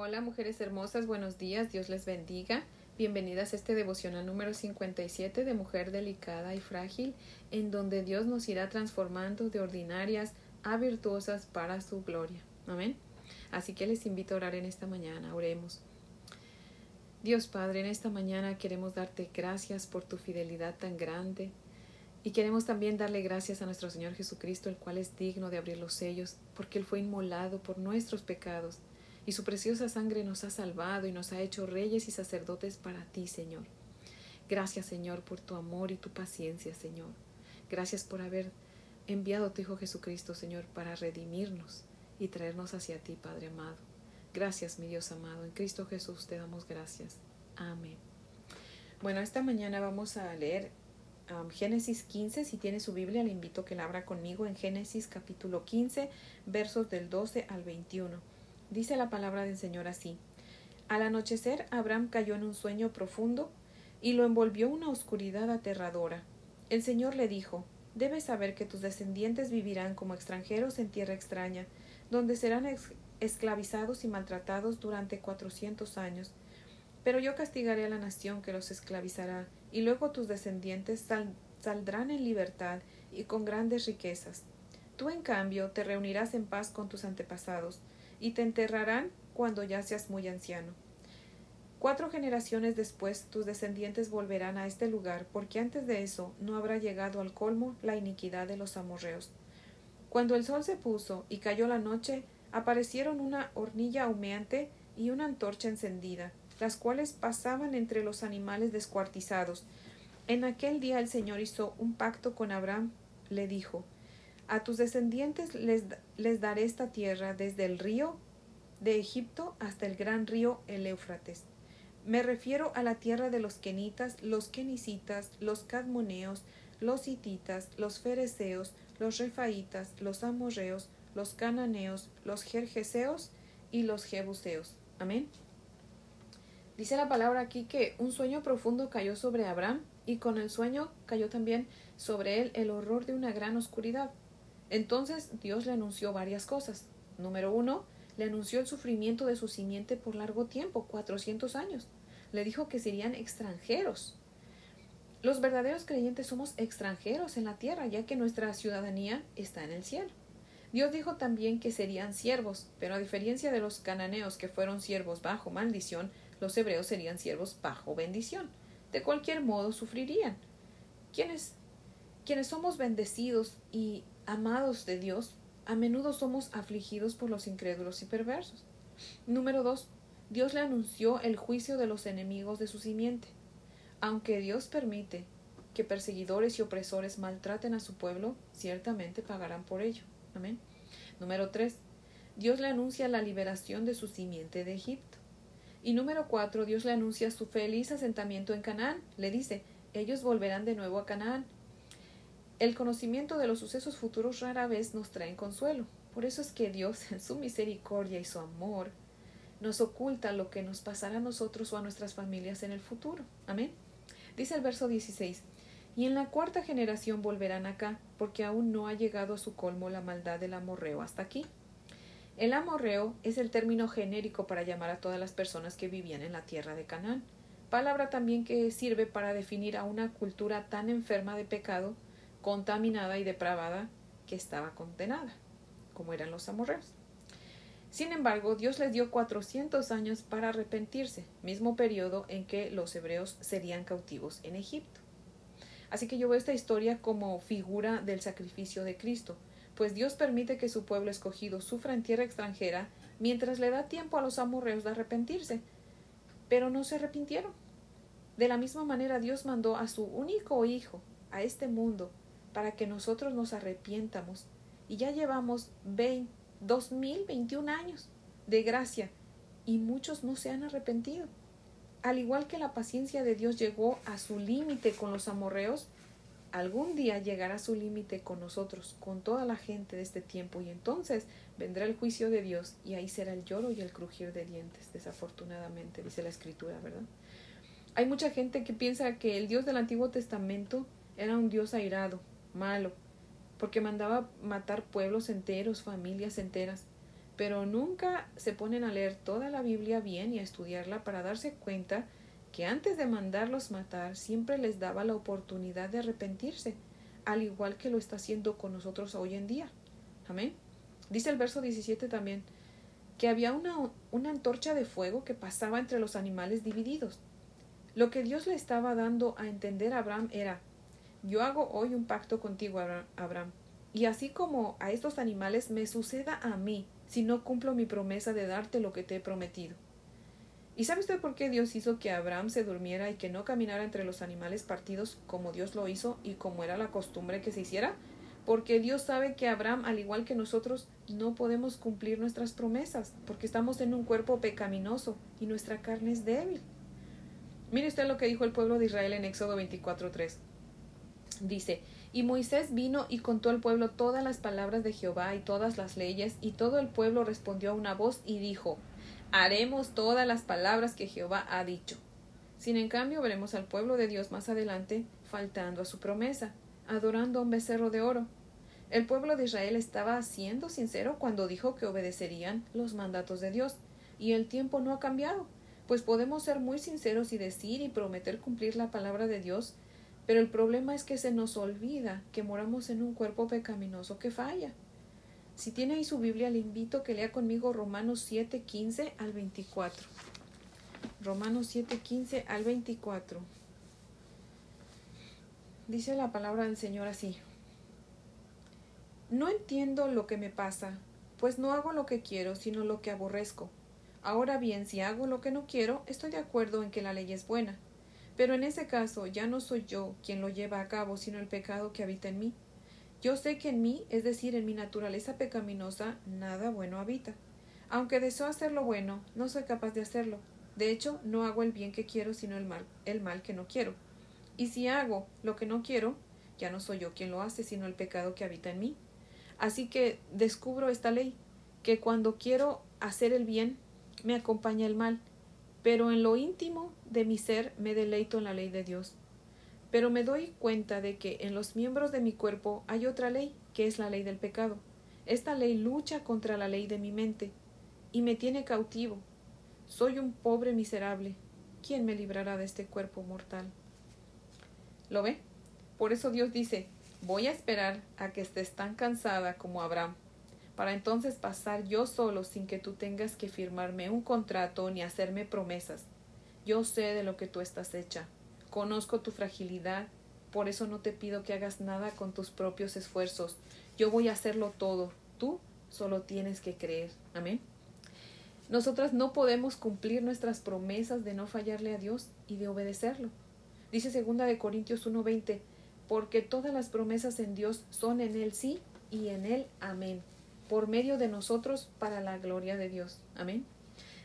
Hola mujeres hermosas, buenos días, Dios les bendiga. Bienvenidas a este devocional número 57 de Mujer Delicada y Frágil, en donde Dios nos irá transformando de ordinarias a virtuosas para su gloria. Amén. Así que les invito a orar en esta mañana. Oremos. Dios Padre, en esta mañana queremos darte gracias por tu fidelidad tan grande. Y queremos también darle gracias a nuestro Señor Jesucristo, el cual es digno de abrir los sellos, porque Él fue inmolado por nuestros pecados y su preciosa sangre nos ha salvado y nos ha hecho reyes y sacerdotes para ti, Señor. Gracias, Señor, por tu amor y tu paciencia, Señor. Gracias por haber enviado a tu Hijo Jesucristo, Señor, para redimirnos y traernos hacia ti, Padre amado. Gracias, mi Dios amado. En Cristo Jesús te damos gracias. Amén. Bueno, esta mañana vamos a leer um, Génesis 15. Si tiene su Biblia, le invito a que la abra conmigo en Génesis capítulo 15, versos del 12 al 21. Dice la palabra del Señor así. Al anochecer, Abraham cayó en un sueño profundo y lo envolvió una oscuridad aterradora. El Señor le dijo Debes saber que tus descendientes vivirán como extranjeros en tierra extraña, donde serán esclavizados y maltratados durante cuatrocientos años. Pero yo castigaré a la nación que los esclavizará, y luego tus descendientes saldrán en libertad y con grandes riquezas. Tú, en cambio, te reunirás en paz con tus antepasados, y te enterrarán cuando ya seas muy anciano. Cuatro generaciones después tus descendientes volverán a este lugar, porque antes de eso no habrá llegado al colmo la iniquidad de los amorreos. Cuando el sol se puso y cayó la noche, aparecieron una hornilla humeante y una antorcha encendida, las cuales pasaban entre los animales descuartizados. En aquel día el Señor hizo un pacto con Abraham, le dijo a tus descendientes les, les daré esta tierra desde el río de Egipto hasta el gran río el Éufrates. Me refiero a la tierra de los kenitas, los kenicitas, los cadmoneos, los hititas, los fereceos, los refaitas, los amorreos, los cananeos, los jerjeseos y los jebuseos. Amén. Dice la palabra aquí que un sueño profundo cayó sobre Abraham y con el sueño cayó también sobre él el horror de una gran oscuridad. Entonces Dios le anunció varias cosas. Número uno, le anunció el sufrimiento de su simiente por largo tiempo, cuatrocientos años. Le dijo que serían extranjeros. Los verdaderos creyentes somos extranjeros en la tierra, ya que nuestra ciudadanía está en el cielo. Dios dijo también que serían siervos, pero a diferencia de los cananeos que fueron siervos bajo maldición, los hebreos serían siervos bajo bendición. De cualquier modo sufrirían. Quienes, quienes somos bendecidos y amados de Dios, a menudo somos afligidos por los incrédulos y perversos. Número dos, Dios le anunció el juicio de los enemigos de su simiente. Aunque Dios permite que perseguidores y opresores maltraten a su pueblo, ciertamente pagarán por ello. Amén. Número tres, Dios le anuncia la liberación de su simiente de Egipto. Y número cuatro, Dios le anuncia su feliz asentamiento en Canaán. Le dice, ellos volverán de nuevo a Canaán el conocimiento de los sucesos futuros rara vez nos trae consuelo. Por eso es que Dios, en su misericordia y su amor, nos oculta lo que nos pasará a nosotros o a nuestras familias en el futuro. Amén. Dice el verso 16. Y en la cuarta generación volverán acá, porque aún no ha llegado a su colmo la maldad del amorreo hasta aquí. El amorreo es el término genérico para llamar a todas las personas que vivían en la tierra de Canaán, palabra también que sirve para definir a una cultura tan enferma de pecado contaminada y depravada que estaba condenada, como eran los amorreos. Sin embargo, Dios les dio cuatrocientos años para arrepentirse, mismo periodo en que los hebreos serían cautivos en Egipto. Así que yo veo esta historia como figura del sacrificio de Cristo, pues Dios permite que su pueblo escogido sufra en tierra extranjera mientras le da tiempo a los amorreos de arrepentirse. Pero no se arrepintieron. De la misma manera Dios mandó a su único hijo a este mundo para que nosotros nos arrepientamos. Y ya llevamos dos mil veintiún años de gracia y muchos no se han arrepentido. Al igual que la paciencia de Dios llegó a su límite con los amorreos, algún día llegará su límite con nosotros, con toda la gente de este tiempo, y entonces vendrá el juicio de Dios, y ahí será el lloro y el crujir de dientes, desafortunadamente, dice la escritura, ¿verdad? Hay mucha gente que piensa que el Dios del Antiguo Testamento era un Dios airado, malo, porque mandaba matar pueblos enteros, familias enteras. pero nunca se ponen a leer toda la Biblia bien y a estudiarla para darse cuenta que antes de mandarlos matar siempre les daba la oportunidad de arrepentirse, al igual que lo está haciendo con nosotros hoy en día. Amén. Dice el verso 17 también que había una, una antorcha de fuego que pasaba entre los animales divididos. Lo que Dios le estaba dando a entender a Abraham era yo hago hoy un pacto contigo, Abraham, y así como a estos animales me suceda a mí si no cumplo mi promesa de darte lo que te he prometido. ¿Y sabe usted por qué Dios hizo que Abraham se durmiera y que no caminara entre los animales partidos como Dios lo hizo y como era la costumbre que se hiciera? Porque Dios sabe que Abraham, al igual que nosotros, no podemos cumplir nuestras promesas, porque estamos en un cuerpo pecaminoso y nuestra carne es débil. Mire usted lo que dijo el pueblo de Israel en Éxodo 24.3. Dice, y Moisés vino y contó al pueblo todas las palabras de Jehová y todas las leyes, y todo el pueblo respondió a una voz y dijo, haremos todas las palabras que Jehová ha dicho. Sin en cambio veremos al pueblo de Dios más adelante faltando a su promesa, adorando a un becerro de oro. El pueblo de Israel estaba siendo sincero cuando dijo que obedecerían los mandatos de Dios, y el tiempo no ha cambiado, pues podemos ser muy sinceros y decir y prometer cumplir la palabra de Dios, pero el problema es que se nos olvida que moramos en un cuerpo pecaminoso que falla. Si tiene ahí su Biblia, le invito a que lea conmigo Romanos 7, 15 al 24. Romanos 7, 15 al 24. Dice la palabra del Señor así. No entiendo lo que me pasa, pues no hago lo que quiero, sino lo que aborrezco. Ahora bien, si hago lo que no quiero, estoy de acuerdo en que la ley es buena pero en ese caso ya no soy yo quien lo lleva a cabo, sino el pecado que habita en mí. Yo sé que en mí, es decir, en mi naturaleza pecaminosa, nada bueno habita. Aunque deseo hacer lo bueno, no soy capaz de hacerlo. De hecho, no hago el bien que quiero, sino el mal, el mal que no quiero. Y si hago lo que no quiero, ya no soy yo quien lo hace, sino el pecado que habita en mí. Así que descubro esta ley, que cuando quiero hacer el bien, me acompaña el mal, pero en lo íntimo de mi ser me deleito en la ley de Dios. Pero me doy cuenta de que en los miembros de mi cuerpo hay otra ley, que es la ley del pecado. Esta ley lucha contra la ley de mi mente y me tiene cautivo. Soy un pobre miserable. ¿Quién me librará de este cuerpo mortal? ¿Lo ve? Por eso Dios dice, voy a esperar a que estés tan cansada como Abraham para entonces pasar yo solo sin que tú tengas que firmarme un contrato ni hacerme promesas. Yo sé de lo que tú estás hecha. Conozco tu fragilidad, por eso no te pido que hagas nada con tus propios esfuerzos. Yo voy a hacerlo todo. Tú solo tienes que creer. Amén. Nosotras no podemos cumplir nuestras promesas de no fallarle a Dios y de obedecerlo. Dice segunda de Corintios 1:20, porque todas las promesas en Dios son en él sí y en él amén por medio de nosotros para la gloria de Dios. Amén.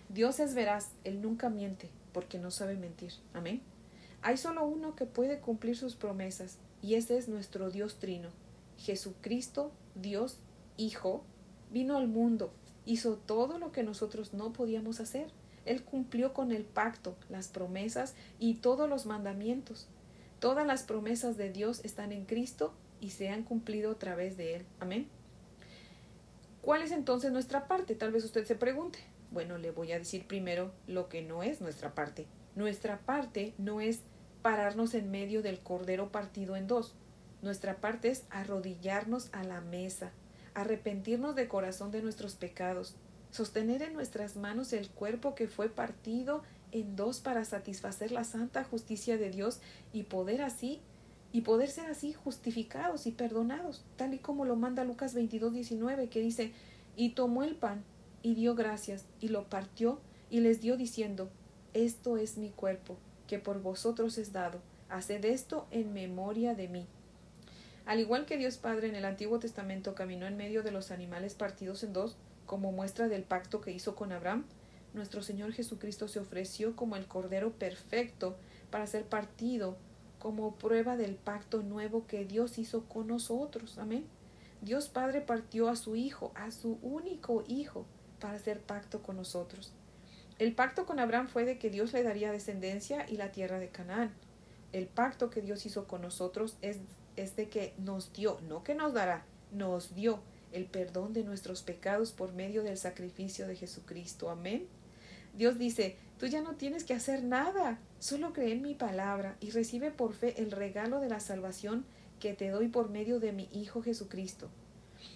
Dios es veraz, Él nunca miente, porque no sabe mentir. Amén. Hay solo uno que puede cumplir sus promesas, y ese es nuestro Dios Trino. Jesucristo, Dios, Hijo, vino al mundo, hizo todo lo que nosotros no podíamos hacer. Él cumplió con el pacto, las promesas y todos los mandamientos. Todas las promesas de Dios están en Cristo y se han cumplido a través de Él. Amén. ¿Cuál es entonces nuestra parte? Tal vez usted se pregunte. Bueno, le voy a decir primero lo que no es nuestra parte. Nuestra parte no es pararnos en medio del cordero partido en dos. Nuestra parte es arrodillarnos a la mesa, arrepentirnos de corazón de nuestros pecados, sostener en nuestras manos el cuerpo que fue partido en dos para satisfacer la santa justicia de Dios y poder así y poder ser así justificados y perdonados, tal y como lo manda Lucas 22, 19, que dice, y tomó el pan y dio gracias y lo partió y les dio diciendo, esto es mi cuerpo, que por vosotros es dado, haced esto en memoria de mí. Al igual que Dios Padre en el Antiguo Testamento caminó en medio de los animales partidos en dos, como muestra del pacto que hizo con Abraham, nuestro Señor Jesucristo se ofreció como el Cordero perfecto para ser partido como prueba del pacto nuevo que Dios hizo con nosotros. Amén. Dios Padre partió a su Hijo, a su único Hijo, para hacer pacto con nosotros. El pacto con Abraham fue de que Dios le daría descendencia y la tierra de Canaán. El pacto que Dios hizo con nosotros es, es de que nos dio, no que nos dará, nos dio el perdón de nuestros pecados por medio del sacrificio de Jesucristo. Amén. Dios dice, tú ya no tienes que hacer nada, solo cree en mi palabra y recibe por fe el regalo de la salvación que te doy por medio de mi Hijo Jesucristo.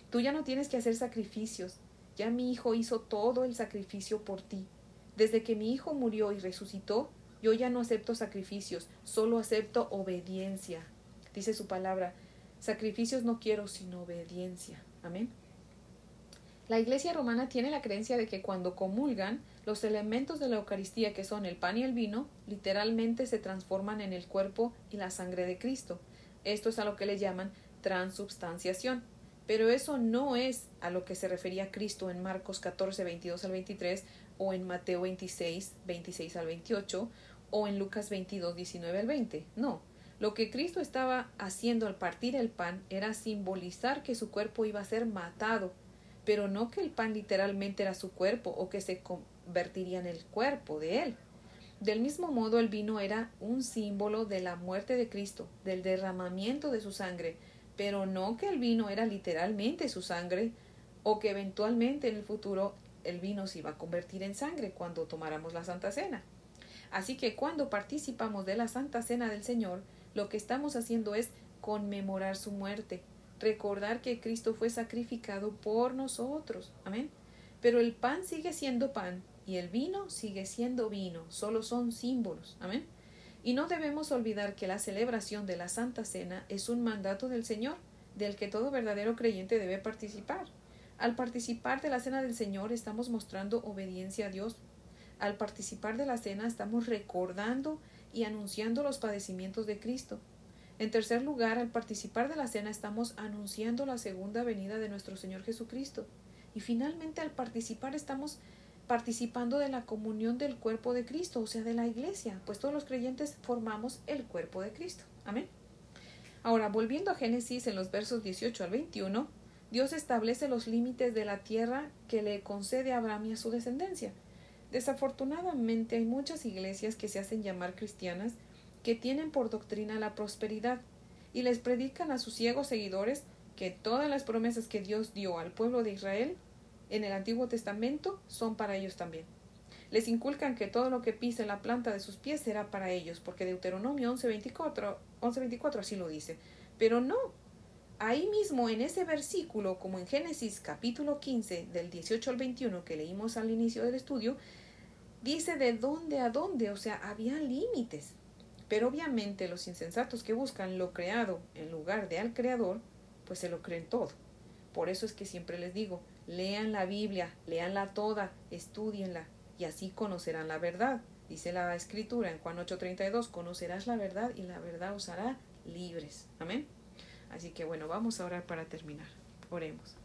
Tú ya no tienes que hacer sacrificios, ya mi Hijo hizo todo el sacrificio por ti. Desde que mi Hijo murió y resucitó, yo ya no acepto sacrificios, solo acepto obediencia. Dice su palabra, sacrificios no quiero sino obediencia. Amén. La Iglesia romana tiene la creencia de que cuando comulgan, los elementos de la Eucaristía, que son el pan y el vino, literalmente se transforman en el cuerpo y la sangre de Cristo. Esto es a lo que le llaman transubstanciación. Pero eso no es a lo que se refería Cristo en Marcos 14, 22 al 23, o en Mateo 26, 26 al 28, o en Lucas 22, 19 al 20. No. Lo que Cristo estaba haciendo al partir el pan era simbolizar que su cuerpo iba a ser matado pero no que el pan literalmente era su cuerpo o que se convertiría en el cuerpo de él. Del mismo modo, el vino era un símbolo de la muerte de Cristo, del derramamiento de su sangre, pero no que el vino era literalmente su sangre o que eventualmente en el futuro el vino se iba a convertir en sangre cuando tomáramos la Santa Cena. Así que cuando participamos de la Santa Cena del Señor, lo que estamos haciendo es conmemorar su muerte, recordar que Cristo fue sacrificado por nosotros. Amén. Pero el pan sigue siendo pan y el vino sigue siendo vino, solo son símbolos. Amén. Y no debemos olvidar que la celebración de la Santa Cena es un mandato del Señor, del que todo verdadero creyente debe participar. Al participar de la Cena del Señor estamos mostrando obediencia a Dios. Al participar de la cena estamos recordando y anunciando los padecimientos de Cristo. En tercer lugar, al participar de la cena estamos anunciando la segunda venida de nuestro Señor Jesucristo. Y finalmente, al participar estamos participando de la comunión del cuerpo de Cristo, o sea, de la iglesia, pues todos los creyentes formamos el cuerpo de Cristo. Amén. Ahora, volviendo a Génesis en los versos 18 al 21, Dios establece los límites de la tierra que le concede a Abraham y a su descendencia. Desafortunadamente hay muchas iglesias que se hacen llamar cristianas que tienen por doctrina la prosperidad y les predican a sus ciegos seguidores que todas las promesas que Dios dio al pueblo de Israel en el Antiguo Testamento son para ellos también. Les inculcan que todo lo que pise la planta de sus pies será para ellos, porque Deuteronomio 11.24 11, así lo dice. Pero no. Ahí mismo en ese versículo, como en Génesis capítulo 15 del 18 al 21 que leímos al inicio del estudio, dice de dónde a dónde, o sea, había límites. Pero obviamente los insensatos que buscan lo creado en lugar de al creador, pues se lo creen todo. Por eso es que siempre les digo, lean la Biblia, leanla toda, estudienla, y así conocerán la verdad. Dice la escritura en Juan 8:32, conocerás la verdad y la verdad os hará libres. Amén. Así que bueno, vamos a orar para terminar. Oremos.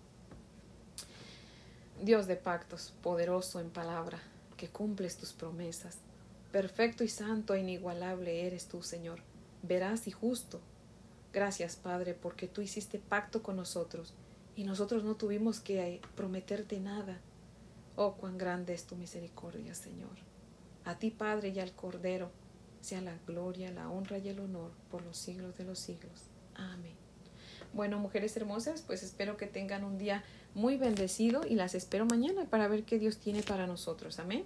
Dios de pactos, poderoso en palabra, que cumples tus promesas, Perfecto y santo e inigualable eres tú, Señor, veraz y justo. Gracias, Padre, porque tú hiciste pacto con nosotros y nosotros no tuvimos que prometerte nada. Oh, cuán grande es tu misericordia, Señor. A ti, Padre, y al Cordero, sea la gloria, la honra y el honor por los siglos de los siglos. Amén. Bueno, mujeres hermosas, pues espero que tengan un día muy bendecido y las espero mañana para ver qué Dios tiene para nosotros. Amén.